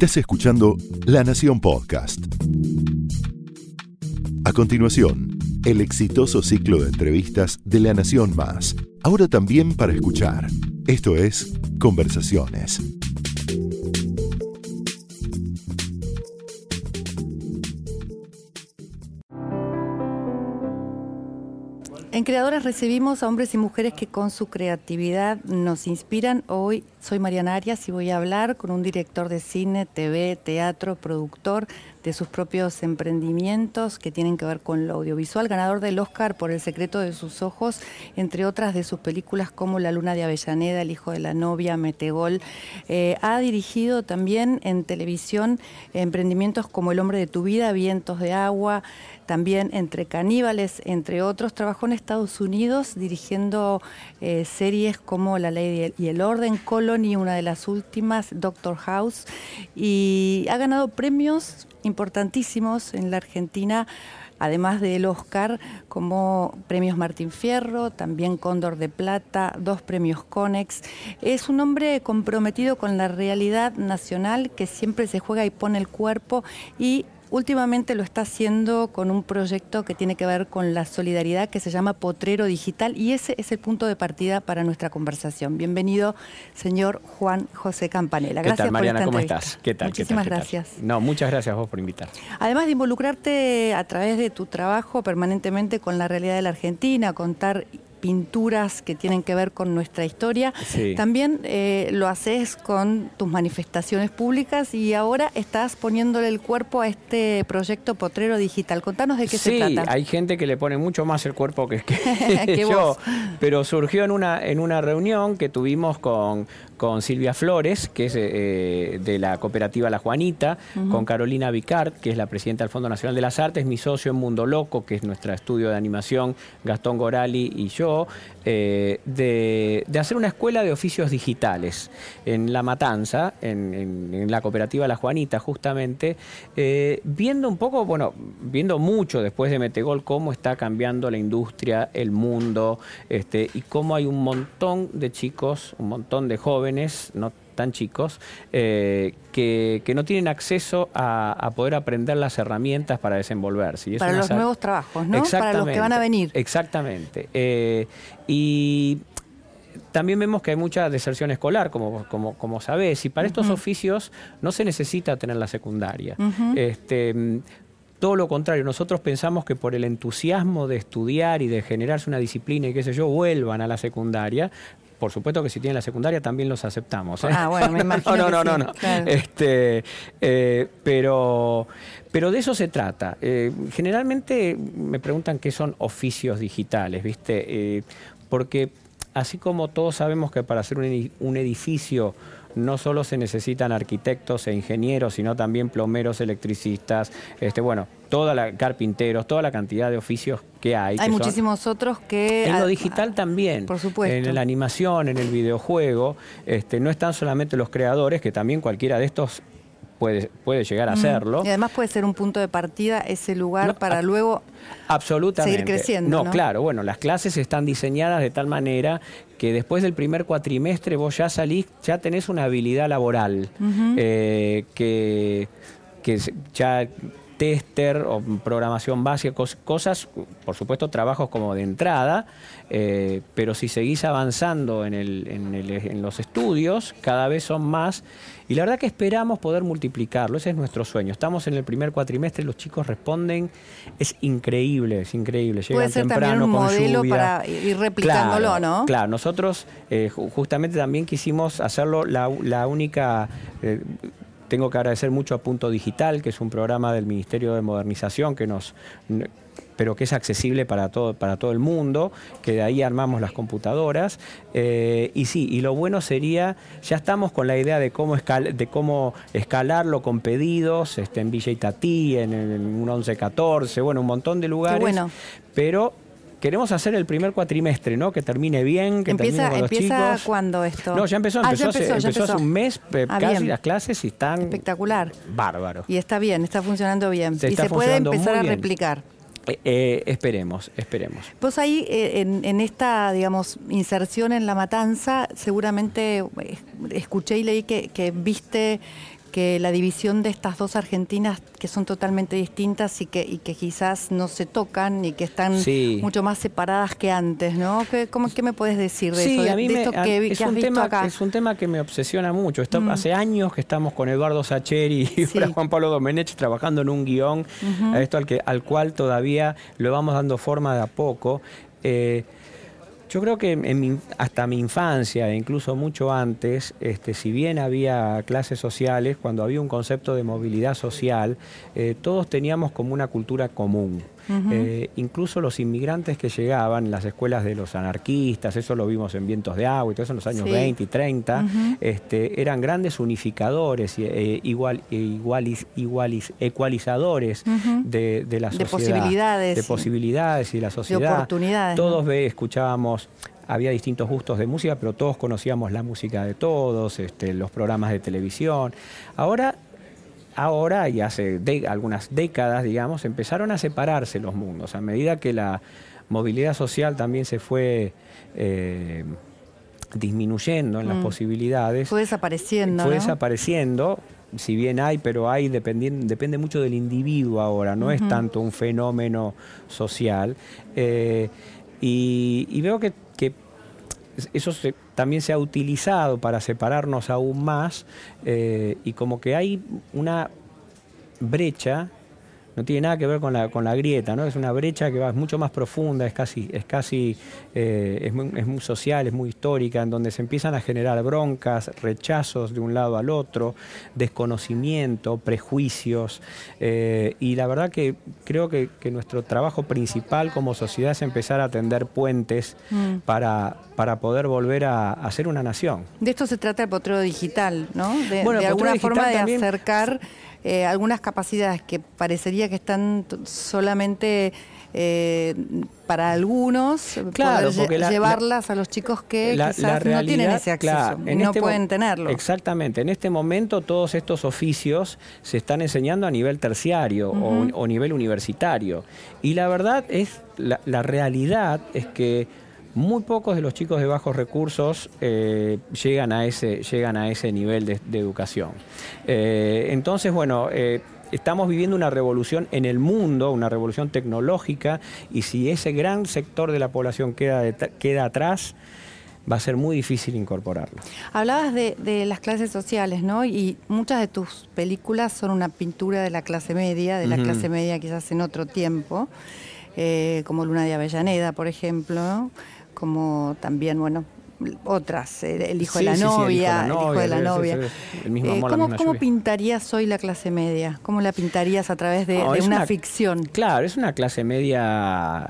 Estás escuchando La Nación Podcast. A continuación, el exitoso ciclo de entrevistas de La Nación Más, ahora también para escuchar. Esto es Conversaciones. En Creadores recibimos a hombres y mujeres que con su creatividad nos inspiran. Hoy soy Mariana Arias y voy a hablar con un director de cine, TV, teatro, productor de sus propios emprendimientos que tienen que ver con lo audiovisual, ganador del Oscar por El secreto de sus ojos, entre otras de sus películas como La luna de Avellaneda, El hijo de la novia, Metegol. Eh, ha dirigido también en televisión emprendimientos como El hombre de tu vida, Vientos de agua, también Entre caníbales, entre otros. Trabajó en Estados Unidos dirigiendo eh, series como La ley y el orden, Una de las últimas, Doctor House, y ha ganado premios importantísimos en la Argentina además del Oscar, como premios Martín Fierro, también Cóndor de Plata, dos premios Conex. Es un hombre comprometido con la realidad nacional que siempre se juega y pone el cuerpo y Últimamente lo está haciendo con un proyecto que tiene que ver con la solidaridad que se llama Potrero Digital y ese es el punto de partida para nuestra conversación. Bienvenido, señor Juan José Campanella. Gracias ¿Qué tal, Mariana? ¿Cómo estás? ¿Qué tal? Muchísimas gracias. No, muchas gracias a vos por invitar. Además de involucrarte a través de tu trabajo permanentemente con la realidad de la Argentina, contar pinturas que tienen que ver con nuestra historia. También eh, lo haces con tus manifestaciones públicas y ahora estás poniéndole el cuerpo a este proyecto Potrero Digital. Contanos de qué se trata. Sí, hay gente que le pone mucho más el cuerpo que, yo, pero surgió en una, en una reunión que tuvimos con, con Silvia Flores, que es eh, de la cooperativa La Juanita, con Carolina Vicard, que es la presidenta del Fondo Nacional de las Artes, mi socio en Mundo Loco, que es nuestro estudio de animación, Gastón Gorali y yo eh, de, hacer una escuela de oficios digitales en La Matanza, en, la cooperativa La Juanita, justamente, eh, viendo un poco, bueno, viendo mucho después de Metegol cómo está cambiando la industria, el mundo, este, y cómo hay un montón de chicos, un montón de jóvenes, no tan chicos, eh, que, no tienen acceso a, poder aprender las herramientas para desenvolverse. para los nuevos trabajos, ¿no? Para los que van a venir. Exactamente. Eh, y también vemos que hay mucha deserción escolar, como, como, como sabés, y para estos oficios no se necesita tener la secundaria. este, todo lo contrario, nosotros pensamos que por el entusiasmo de estudiar y de generarse una disciplina y qué sé yo, vuelvan a la secundaria, por supuesto que si tienen la secundaria también los aceptamos. ¿eh? Ah, bueno, me imagino. no, no, no, no. Este, eh, pero, pero de eso se trata. Eh, generalmente me preguntan qué son oficios digitales, ¿viste? porque así como todos sabemos que para hacer un edificio no solo se necesitan arquitectos e ingenieros, sino también plomeros, electricistas, este, bueno, toda la carpinteros, toda la cantidad de oficios que hay. Hay muchísimos otros que... En lo digital también. Por supuesto. En la animación, en el videojuego, este, no están solamente los creadores, que también cualquiera de estos puede, puede llegar a hacerlo. Y además puede ser un punto de partida ese lugar para luego absolutamente. seguir creciendo. No, claro, bueno, las clases están diseñadas de tal manera que después del primer cuatrimestre vos ya salís, ya tenés una habilidad laboral eh, que, que ya tester o programación básica, cosas, por supuesto, trabajos como de entrada, eh, pero si seguís avanzando en, el, en, los estudios, cada vez son más. Y la verdad que esperamos poder multiplicarlo, ese es nuestro sueño. Estamos en el primer cuatrimestre, los chicos responden, es increíble, es increíble. Llegan Puede ser también un modelo para ir replicándolo, ¿no? Claro, nosotros eh, justamente también quisimos hacerlo la, la única... Eh, tengo que agradecer mucho a Punto Digital, que es un programa del Ministerio de Modernización que nos pero que es accesible para todo, para todo el mundo, que de ahí armamos las computadoras. Eh, y sí, y lo bueno sería, ya estamos con la idea de cómo, de cómo escalarlo con pedidos, este, en Villa Itatí, en, en un 1114, bueno, un montón de lugares. bueno. Pero queremos hacer el primer cuatrimestre, ¿no? Que termine bien, que empieza, termine con los ¿Empieza cuándo esto? No, ya empezó, ah, empezó, hace, un mes ah, casi las clases y están... Espectacular. Bárbaro. Y está bien, está funcionando bien. y se puede empezar a replicar. Eh, eh, esperemos, esperemos. Vos ahí, eh, en, esta, digamos, inserción en la matanza, seguramente escuché y leí que, que viste que la división de estas dos Argentinas que son totalmente distintas y que, y que quizás no se tocan y que están mucho más separadas que antes, ¿no? ¿Qué, cómo, qué me puedes decir de eso? a mí me, es, un tema, es un tema que me obsesiona mucho. Mm. Hace años que estamos con Eduardo Sacheri y Juan Pablo Domenech trabajando en un guion, esto al, que, al cual todavía lo vamos dando forma de a poco. Eh, yo creo que hasta mi infancia, e incluso mucho antes, este, si bien había clases sociales, cuando había un concepto de movilidad social, eh, todos teníamos como una cultura común. Eh, incluso los inmigrantes que llegaban, las escuelas de los anarquistas, eso lo vimos en Vientos de Agua y todo eso en los años 20 y 30, este, eran grandes unificadores, eh, igual, ecualizadores de, la sociedad. De posibilidades. De posibilidades y la sociedad. De oportunidades. Todos escuchábamos había distintos gustos de música, pero todos conocíamos la música de todos, este, los programas de televisión. Ahora ahora y hace algunas décadas, digamos, empezaron a separarse los mundos. A medida que la movilidad social también se fue eh, disminuyendo en las mm. posibilidades. Fue desapareciendo. Fue desapareciendo. Si bien hay, pero hay, depende mucho del individuo ahora, no es tanto un fenómeno social. Eh, y, veo que, eso también se ha utilizado para separarnos aún más eh, y como que hay una brecha no tiene nada que ver con la, con la grieta, ¿no? Es una brecha que va mucho más profunda, es casi, es casi, eh, es, muy, social, es muy histórica, en donde se empiezan a generar broncas, rechazos de un lado al otro, desconocimiento, prejuicios, eh, y la verdad que creo que, nuestro trabajo principal como sociedad es empezar a tender puentes mm. para, para poder volver a, ser una nación. De esto se trata el potrero digital, ¿no? De, de alguna forma de acercar eh, algunas capacidades que parecería que están solamente eh, para algunos, claro, llevarlas a los chicos que quizás no tienen ese acceso no este pueden tenerlo. Exactamente, en este momento todos estos oficios se están enseñando a nivel terciario o, o, nivel universitario. Y la verdad es, la realidad es que muy pocos de los chicos de bajos recursos eh, llegan, a ese, llegan a ese nivel de, educación. Eh, entonces, bueno, eh, estamos viviendo una revolución en el mundo, una revolución tecnológica, y si ese gran sector de la población queda, queda atrás, va a ser muy difícil incorporarlo. Hablabas de, de, las clases sociales, ¿no? Y muchas de tus películas son una pintura de la clase media, de la clase media quizás en otro tiempo, como Luna de Avellaneda, por ejemplo como también, bueno, otras, el hijo, de, la novia, el hijo de la novia, ¿Cómo, pintarías hoy la clase media? ¿Cómo la pintarías a través de, una, ficción? Claro, es una clase media,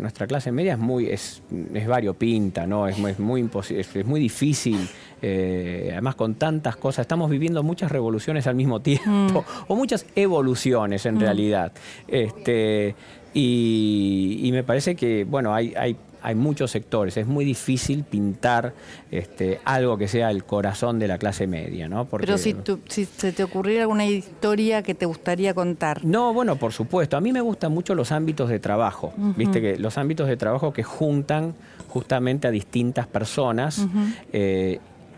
nuestra clase media es muy, es, es variopinta, ¿no? Es, es muy es, muy difícil. Eh, además con tantas cosas, estamos viviendo muchas revoluciones al mismo tiempo, mm. o muchas evoluciones en mm. realidad. Este, y, y, me parece que, bueno, hay, hay hay muchos sectores, es muy difícil pintar este, algo que sea el corazón de la clase media, ¿no? Pero si, si se te ocurriera alguna historia que te gustaría contar. No, bueno, por supuesto. A mí me gustan mucho los ámbitos de trabajo, viste que los ámbitos de trabajo que juntan justamente a distintas personas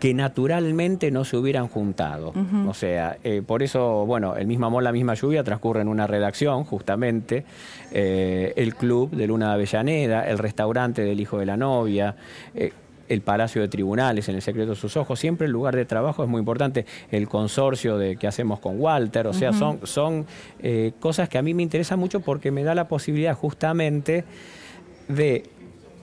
que naturalmente no se hubieran juntado. O sea, eh, por eso, bueno, el mismo amor, la misma lluvia transcurre en una redacción, justamente, eh, el club de Luna de Avellaneda, el restaurante del hijo de la novia. Eh, el Palacio de Tribunales, en el secreto de sus ojos, siempre el lugar de trabajo es muy importante, el consorcio de que hacemos con Walter, o sea, son, son cosas que a mí me interesan mucho porque me da la posibilidad justamente de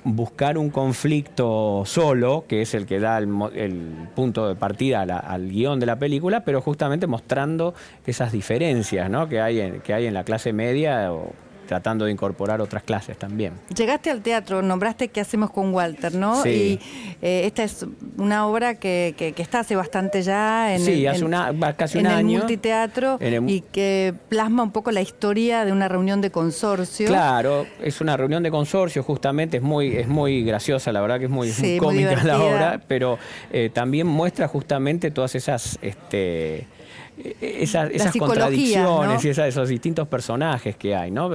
buscar un conflicto solo, que es el que da el, punto de partida al guion de la película, pero justamente mostrando esas diferencias ¿no? que, hay en, que hay en la clase media tratando de incorporar otras clases también. Llegaste al teatro, nombraste qué hacemos con Walter, ¿no? Y eh, esta es una obra que, está hace bastante ya en sí, hace una, casi un en año. El multiteatro y que plasma un poco la historia de una reunión de consorcio. Claro, es una reunión de consorcio, justamente, es muy, es muy graciosa, la verdad que es muy, cómica la obra, pero eh, también muestra justamente todas esas... Este, esas, esas contradicciones y esos distintos personajes que hay, ¿no?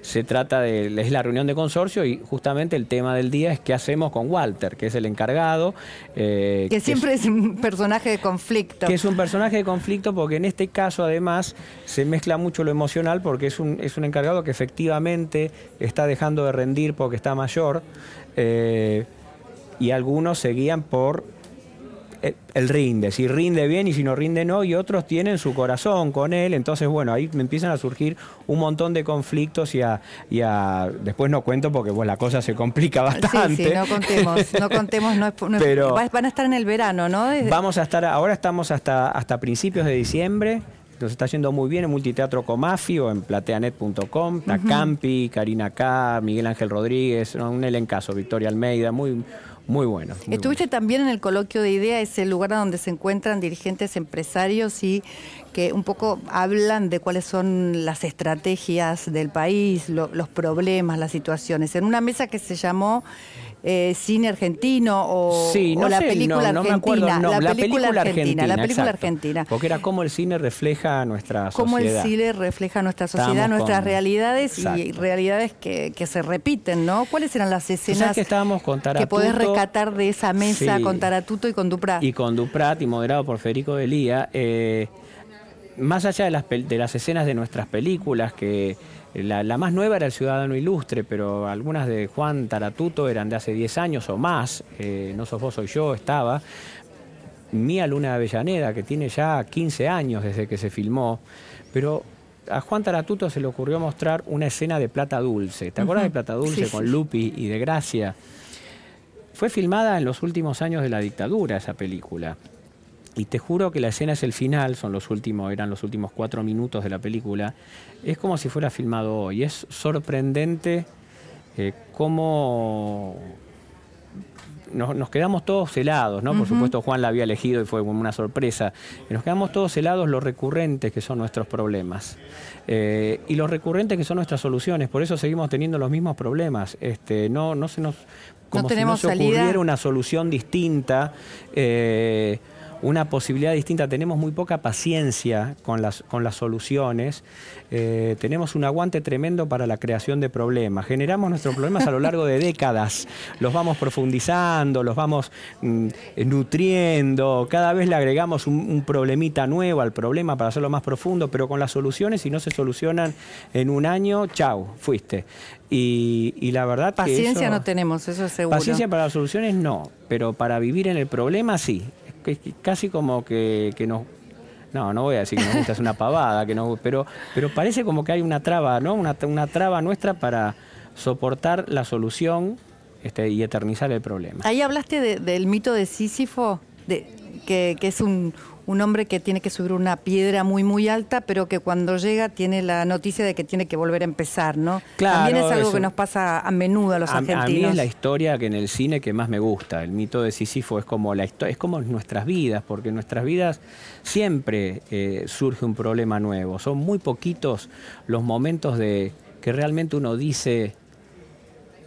Se trata de, es la reunión de consorcio y justamente el tema del día es qué hacemos con Walter, que es el encargado. Eh, que siempre es, un personaje de conflicto. Que es un personaje de conflicto porque en este caso además se mezcla mucho lo emocional porque es un, es un encargado que efectivamente está dejando de rendir porque está mayor. Eh, y algunos seguían por el rinde, si rinde bien y si no rinde no, y otros tienen su corazón con él, entonces bueno, ahí me empiezan a surgir un montón de conflictos y a, y a después no cuento porque pues la cosa se complica bastante. Sí, sí, no contemos, no contemos, no, Pero van a estar en el verano, ¿no? Vamos a estar, ahora estamos hasta, hasta principios de diciembre, nos está yendo muy bien en Multiteatro Comafio, en plateanet.com, Tacampi, Karina K, Miguel Ángel Rodríguez, un elencazo, Victoria Almeida, muy muy bueno. Estuviste también en el coloquio de idea, ese lugar donde se encuentran dirigentes empresarios y que un poco hablan de cuáles son las estrategias del país, los problemas, las situaciones. En una mesa que se llamó eh, cine argentino o, la película argentina. la, película, argentina, la película argentina. Porque era cómo el cine refleja nuestra sociedad. Cómo el cine refleja nuestra sociedad, nuestras realidades y realidades que, se repiten, ¿no? ¿Cuáles eran las escenas que, estábamos con que podés recatar de esa mesa con Taratuto y con Duprat? Y con Duprat y moderado por Federico Delía. Eh, más allá de las, de las escenas de nuestras películas que la, más nueva era El Ciudadano Ilustre, pero algunas de Juan Taratuto eran de hace 10 años o más. Eh, no sos vos, soy yo, estaba. Mía Luna de Avellaneda, que tiene ya 15 años desde que se filmó. Pero a Juan Taratuto se le ocurrió mostrar una escena de Plata Dulce. ¿Te acuerdas de Plata Dulce con Lupi y de Gracia? Fue filmada en los últimos años de la dictadura esa película. Y te juro que la escena es el final, son los últimos, eran los últimos cuatro minutos de la película. Es como si fuera filmado hoy. Es sorprendente eh, cómo nos, quedamos todos helados, ¿no? Por supuesto Juan la había elegido y fue como una sorpresa. Nos quedamos todos helados lo recurrentes que son nuestros problemas eh, y los recurrentes que son nuestras soluciones. Por eso seguimos teniendo los mismos problemas. Este, no, no se nos como si no se ocurriera una solución distinta. Eh, una posibilidad distinta. Tenemos muy poca paciencia con las, con las soluciones, eh, tenemos un aguante tremendo para la creación de problemas. Generamos nuestros problemas a lo largo de décadas, los vamos profundizando, los vamos mm, nutriendo, cada vez le agregamos un, problemita nuevo al problema para hacerlo más profundo, pero con las soluciones, si no se solucionan en un año, chau, fuiste. Y, la verdad Paciencia no tenemos, eso es seguro. Paciencia para las soluciones no, pero para vivir en el problema sí casi como que, nos no, no voy a decir que nos gusta, es una pavada, que no, pero, pero parece como que hay una traba, ¿no? Una, una traba nuestra para soportar la solución este, y eternizar el problema. Ahí hablaste del mito de Sísifo, de, que, que es un, un hombre que tiene que subir una piedra muy, muy alta, pero que cuando llega tiene la noticia de que tiene que volver a empezar, ¿no? Claro, También es algo que nos pasa a menudo a los argentinos. A mí es la historia que en el cine que más me gusta. El mito de Sísifo es como, la es como nuestras vidas, porque en nuestras vidas siempre eh, surge un problema nuevo. Son muy poquitos los momentos de que realmente uno dice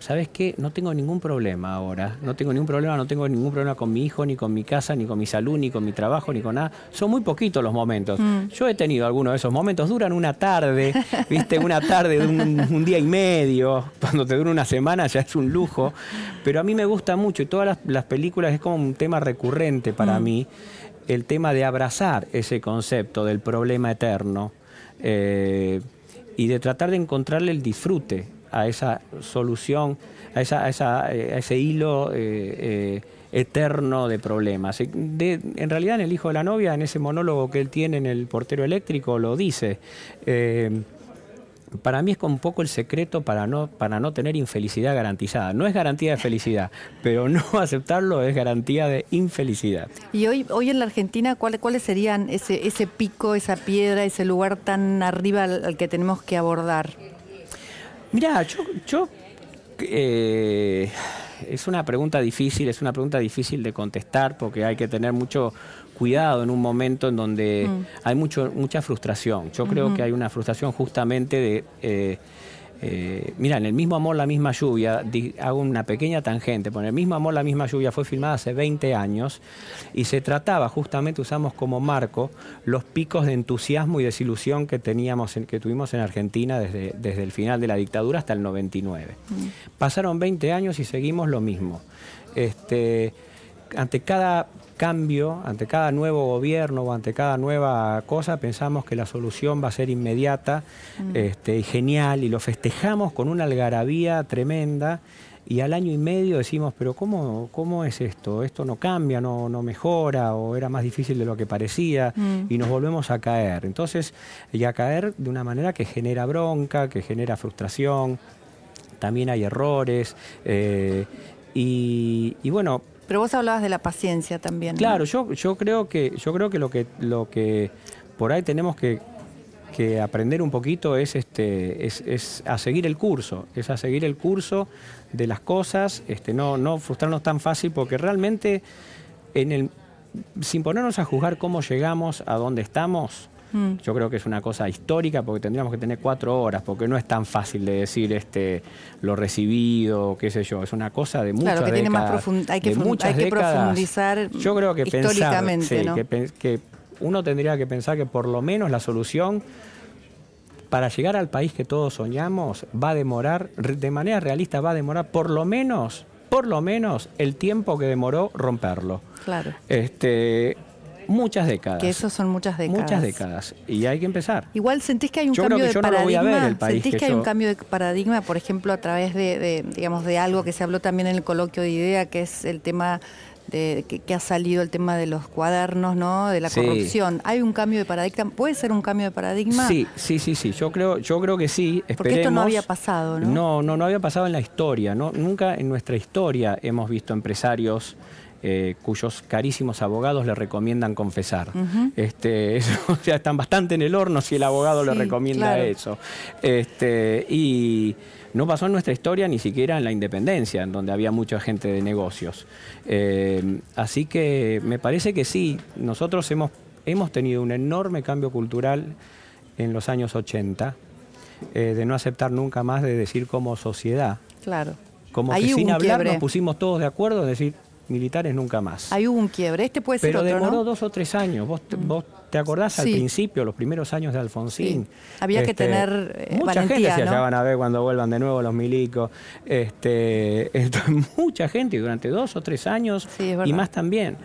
¿sabes qué? No tengo ningún problema ahora, no tengo ningún problema, no tengo ningún problema con mi hijo, ni con mi casa, ni con mi salud, ni con mi trabajo, ni con nada. Son muy poquitos los momentos. Mm. Yo he tenido algunos de esos momentos, duran una tarde, viste, una tarde de un, día y medio, cuando te dura una semana ya es un lujo, pero a mí me gusta mucho y todas las, películas es como un tema recurrente para mm. mí, el tema de abrazar ese concepto del problema eterno. Eh, y de tratar de encontrarle el disfrute a esa solución, a, eh, ese hilo eh, eh, eterno de problemas. en realidad en El Hijo de la Novia, en ese monólogo que él tiene en el portero eléctrico, lo dice. para mí es un poco el secreto para no, tener infelicidad garantizada. No es garantía de felicidad, pero no aceptarlo es garantía de infelicidad. Y hoy, hoy en la Argentina, ¿cuáles, serían ese pico, esa piedra, ese lugar tan arriba al que tenemos que abordar? Mira, yo, yo eh, es una pregunta difícil, es una pregunta difícil de contestar porque hay que tener mucho cuidado en un momento en donde mm. hay mucho, mucha frustración. Yo creo que hay una frustración justamente de, eh, eh, mira, en el mismo amor, la misma lluvia, hago una pequeña tangente, por el mismo amor, la misma lluvia fue filmada hace 20 años y se trataba, justamente usamos como marco los picos de entusiasmo y desilusión que teníamos, que tuvimos en Argentina desde, desde el final de la dictadura hasta el 99. Mm. Pasaron 20 años y seguimos lo mismo. Este, ante cada cambio, ante cada nuevo gobierno o ante cada nueva cosa, pensamos que la solución va a ser inmediata mm. este, y genial y lo festejamos con una algarabía tremenda y al año y medio decimos, pero ¿cómo, cómo es esto? Esto no cambia, no, no mejora o era más difícil de lo que parecía mm. y nos volvemos a caer. Entonces, y a caer de una manera que genera bronca, que genera frustración, también hay errores eh, y, y bueno, pero vos hablabas de la paciencia también. Claro, yo, yo creo que, yo creo que lo que lo que por ahí tenemos que, aprender un poquito es este, es, a seguir el curso, es a seguir el curso de las cosas, este, no, no frustrarnos tan fácil, porque realmente en el, sin ponernos a juzgar cómo llegamos a donde estamos, Mm. Yo creo que es una cosa histórica porque tendríamos que tener cuatro horas, porque no es tan fácil de decir este lo recibido, qué sé yo. Es una cosa de muchas claro, que Tiene más hay que, hay que profundizar yo creo que históricamente, pensar, que, uno tendría que pensar que por lo menos la solución para llegar al país que todos soñamos va a demorar, de manera realista, va a demorar por lo menos, por lo menos el tiempo que demoró romperlo. Claro. Este, Muchas décadas. Que eso son muchas décadas. Muchas décadas. Y hay que empezar. Igual sentís que hay un cambio de paradigma. sentís que, hay un cambio de paradigma, por ejemplo, a través de, digamos, de algo que se habló también en el coloquio de idea, que es el tema de, que, ha salido el tema de los cuadernos, ¿no? De la corrupción. ¿Hay un cambio de paradigma? ¿Puede ser un cambio de paradigma? Sí, sí, sí, sí. Yo creo, yo creo que sí. Porque esto no había pasado, ¿no? No, no, no había pasado en la historia, ¿no? Nunca en nuestra historia hemos visto empresarios eh, cuyos carísimos abogados le recomiendan confesar. este, o sea, están bastante en el horno si el abogado le recomienda eso. Este, y no pasó en nuestra historia ni siquiera en la independencia, en donde había mucha gente de negocios. Eh, así que me parece que sí, nosotros hemos, hemos tenido un enorme cambio cultural en los años 80, eh, de no aceptar nunca más de decir como sociedad. Claro. Como que sin hablar nos pusimos todos de acuerdo en decir, militares nunca más. Hay un quiebre. Este puede ser Pero demoró dos o tres años. Vos, mm. vos te acordás al principio, los primeros años de Alfonsín. Había que este, tener eh, mucha gente ya van a ver cuando vuelvan de nuevo los milicos. Este, mucha gente durante dos o tres años y más también.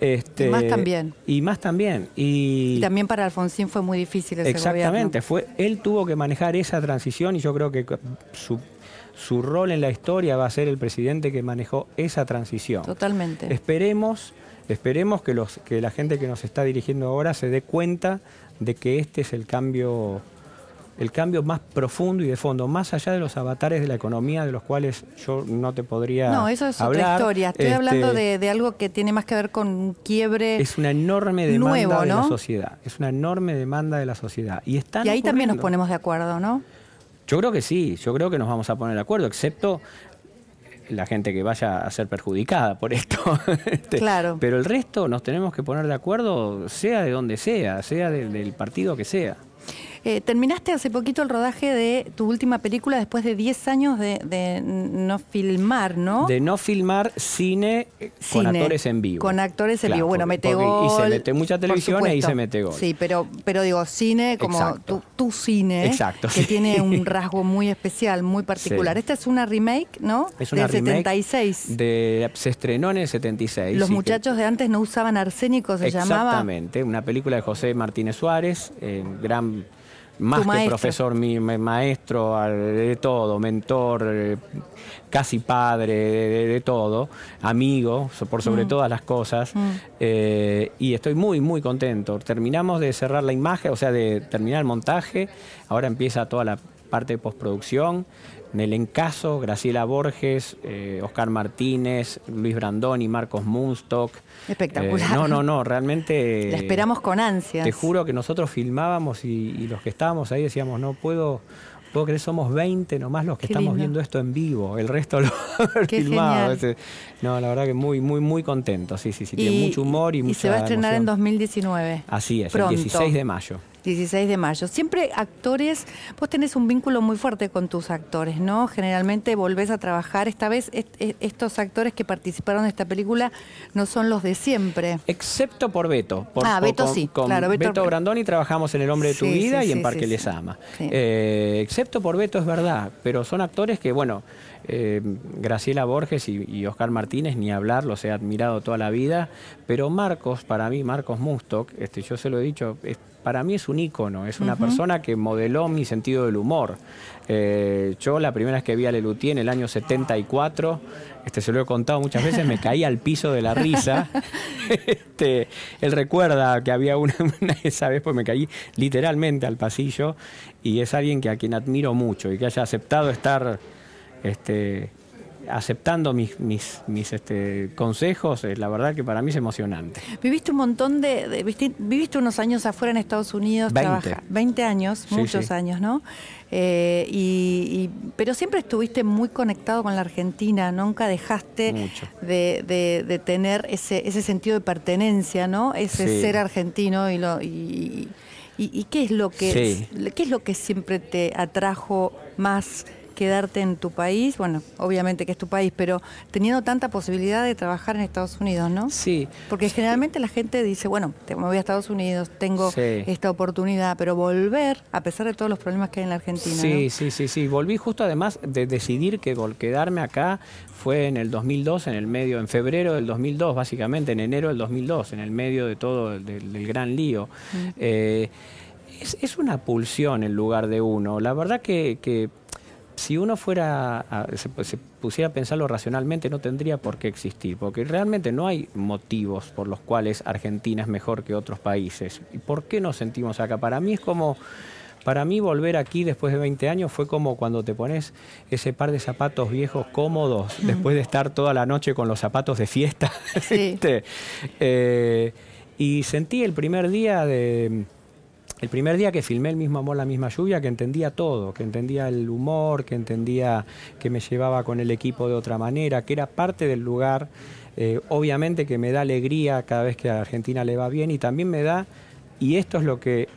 Este, y más también. Y más también. Y, también para Alfonsín fue muy difícil ese Exactamente, fue él tuvo que manejar esa transición y yo creo que su su rol en la historia va a ser el presidente que manejó esa transición. Totalmente. Esperemos, esperemos que, los, que la gente que nos está dirigiendo ahora se dé cuenta de que este es el cambio el cambio más profundo y de fondo, más allá de los avatares de la economía de los cuales yo no te podría No, eso es otra historia. Estoy hablando este, de, algo que tiene más que ver con un quiebre Es una enorme demanda de la sociedad. Es una enorme demanda de la sociedad. Y, están y ahí también nos ponemos de acuerdo, ¿no? Yo creo que sí, yo creo que nos vamos a poner de acuerdo, excepto la gente que vaya a ser perjudicada por esto. Este, claro. Pero el resto nos tenemos que poner de acuerdo, sea de donde sea, sea del partido que sea. Eh, terminaste hace poquito el rodaje de tu última película después de 10 años de, no filmar, ¿no? De no filmar cine, con actores en vivo. Con actores en vivo. Bueno, mete gol. Y se mete mucha televisión y se mete gol. Sí, pero, pero digo, cine como tu, cine, Exacto, que tiene un rasgo muy especial, muy particular. Esta es una remake, ¿no? Es una Del 76. De, se estrenó en el 76. Los muchachos de antes no usaban arsénico, se llamaba. Exactamente, una película de José Martínez Suárez, eh, gran más que profesor, mi, maestro, de todo, mentor, eh, casi padre, de, todo, amigo, por sobre mm. todas las cosas. Mm. Eh, y estoy muy, muy contento. Terminamos de cerrar la imagen, o sea, de terminar el montaje. Ahora empieza toda la parte de postproducción. Nelen Caso, Graciela Borges, eh, Oscar Martínez, Luis Brandoni, Marcos Munstock. Espectacular. Eh, no, no, no, realmente. La esperamos con ansias. Te juro que nosotros filmábamos y, los que estábamos ahí decíamos, no puedo. Puedo creer, somos 20 nomás los que estamos viendo esto en vivo. El resto lo filmado. No, la verdad que muy, muy, muy contento. Sí, sí, sí. tiene mucho humor y, y se va a estrenar en 2019. Así es, el 16 de mayo. 16 de mayo. Siempre actores, vos tenés un vínculo muy fuerte con tus actores, ¿no? Generalmente volvés a trabajar. Esta vez estos actores que participaron en esta película no son los de siempre. Excepto por Beto. ah, Beto sí. Con claro, Beto, Brandoni trabajamos en El Hombre de tu Vida y en Parque Les Ama. Eh, excepto por Beto es verdad, pero son actores que, bueno, eh, Graciela Borges y, Oscar Martínez, ni hablar, los he admirado toda la vida, pero Marcos, para mí, Marcos Mustok, este, yo se lo he dicho, para mí es un ícono, es una persona que modeló mi sentido del humor. Eh, yo la primera vez que vi a Lelutier en el año 74, este, se lo he contado muchas veces, me caí al piso de la risa. Este, él recuerda que había una, una, esa vez, pues me caí literalmente al pasillo y es alguien que a quien admiro mucho y que haya aceptado estar este, aceptando mis, mis, mis este, consejos, eh, la verdad que para mí es emocionante. Viviste un montón de, viviste unos años afuera en Estados Unidos, 20, 20 años, muchos años, ¿no? Eh, y, pero siempre estuviste muy conectado con la Argentina, nunca dejaste de, tener ese, ese sentido de pertenencia, ¿no? Ese ser argentino y lo y, y, qué es lo que qué es lo que siempre te atrajo más quedarte en tu país, bueno, obviamente que es tu país, pero teniendo tanta posibilidad de trabajar en Estados Unidos, ¿no? Sí. Porque generalmente la gente dice, bueno, me voy a Estados Unidos, tengo esta oportunidad, pero volver, a pesar de todos los problemas que hay en la Argentina. Sí, sí, sí, sí. Volví justo además de decidir que quedarme acá fue en el 2002, en el medio, en febrero del 2002, básicamente, en enero del 2002, en el medio de todo el del, gran lío. Mm. Eh, es, una pulsión el lugar de uno. La verdad que si uno fuera se, pusiera a pensarlo racionalmente, no tendría por qué existir, porque realmente no hay motivos por los cuales Argentina es mejor que otros países. ¿Y por qué nos sentimos acá? Para mí es como, para mí volver aquí después de 20 años fue como cuando te pones ese par de zapatos viejos cómodos, después de estar toda la noche con los zapatos de fiesta. Eh, y sentí el primer día de el primer día que filmé el mismo amor, la misma lluvia, que entendía todo, que entendía el humor, que entendía que me llevaba con el equipo de otra manera, que era parte del lugar, eh, obviamente que me da alegría cada vez que a Argentina le va bien y también me da, y esto es lo que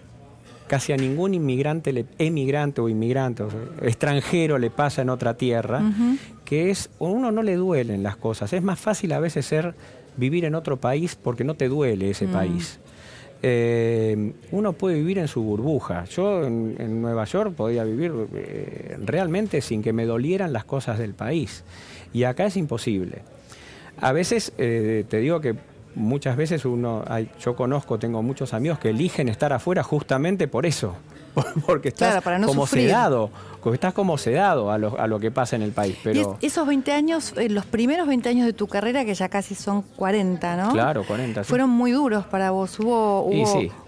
casi a ningún inmigrante, emigrante o inmigrante, extranjero le pasa en otra tierra, que es, a uno no le duelen las cosas, es más fácil a veces ser vivir en otro país porque no te duele ese mm. país. Eh, uno puede vivir en su burbuja. Yo en, Nueva York podía vivir eh, realmente sin que me dolieran las cosas del país. Y acá es imposible. A veces, eh, te digo que muchas veces uno, yo conozco, tengo muchos amigos que eligen estar afuera justamente por eso, porque estás como sedado, porque estás como sedado a lo, a lo, que pasa en el país. Pero... esos 20 años, eh, los primeros 20 años de tu carrera, que ya casi son 40, ¿no? Claro, 40. Fueron muy duros para vos. Hubo,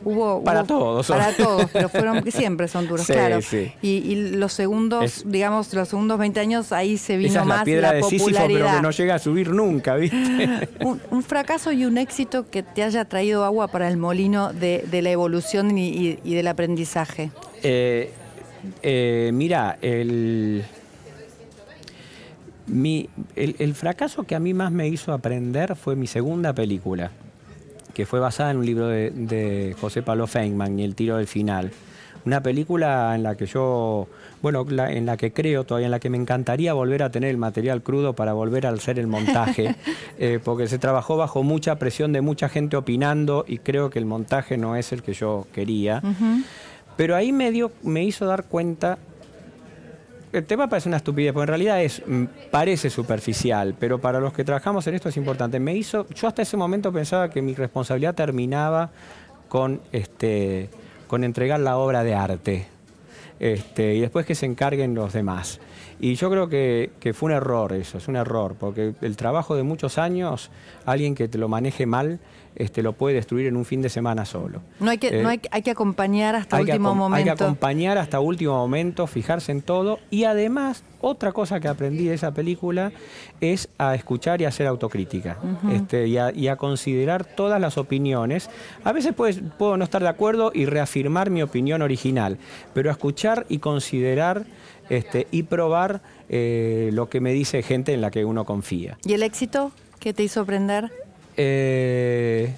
hubo, para todos. Para todos, pero fueron siempre son duros, claro. Y, los segundos, digamos, los segundos 20 años, ahí se vino más la, piedra de popularidad. pero que no llega a subir nunca, ¿viste? un, fracaso y un éxito que te haya traído agua para el molino de, la evolución y del aprendizaje. Eh, eh, mira, el, el, fracaso que a mí más me hizo aprender fue mi segunda película, que fue basada en un libro de, José Pablo Feynman y El tiro del final. Una película en la que yo, bueno, en la que creo todavía, en la que me encantaría volver a tener el material crudo para volver a hacer el montaje, eh, porque se trabajó bajo mucha presión de mucha gente opinando y creo que el montaje no es el que yo quería. Pero ahí me, dio, me hizo dar cuenta el tema parece una estupidez, porque en realidad es, mm, parece superficial, pero para los que trabajamos en esto es importante. Me hizo, yo hasta ese momento pensaba que mi responsabilidad terminaba con, este, con entregar la obra de arte. Este, y después que se encarguen los demás. Y yo creo que, que, fue un error eso, es un error, porque el trabajo de muchos años, alguien que te lo maneje mal, este, lo puede destruir en un fin de semana solo. No hay que, no hay, hay que acompañar hasta último momento. Hay que acompañar hasta último momento, fijarse en todo. Y además, otra cosa que aprendí de esa película es a escuchar y a hacer autocrítica. este, y, a, considerar todas las opiniones. A veces puedo no estar de acuerdo y reafirmar mi opinión original, pero a escuchar y considerar este, y probar eh, lo que me dice gente en la que uno confía. ¿Y el éxito? ¿Qué te hizo aprender? Eh,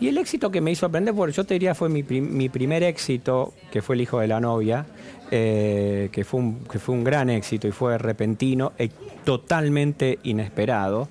Y el éxito que me hizo aprender, porque yo te diría fue mi, primer éxito, que fue el hijo de la novia, eh, que, fue un, que fue un gran éxito y fue repentino y totalmente inesperado.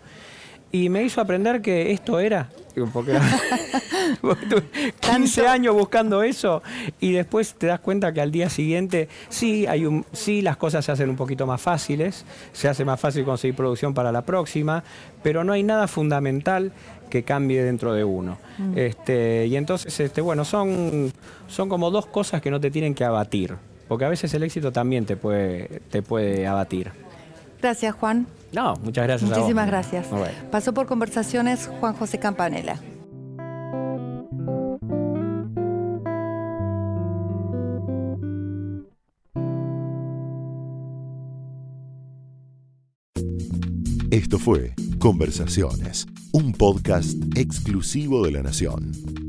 Y me hizo aprender que esto era, porque 15 años buscando eso y después te das cuenta que al día siguiente sí, hay un, sí las cosas se hacen un poquito más fáciles, se hace más fácil conseguir producción para la próxima, pero no hay nada fundamental que cambie dentro de uno. Mm. Este, y entonces, este, bueno, son, son como dos cosas que no te tienen que abatir, porque a veces el éxito también te puede, te puede abatir. Gracias, Juan. No, muchas gracias. Muchísimas gracias. Pasó por conversaciones Juan José Campanella. Esto fue Conversaciones, un podcast exclusivo de La Nación.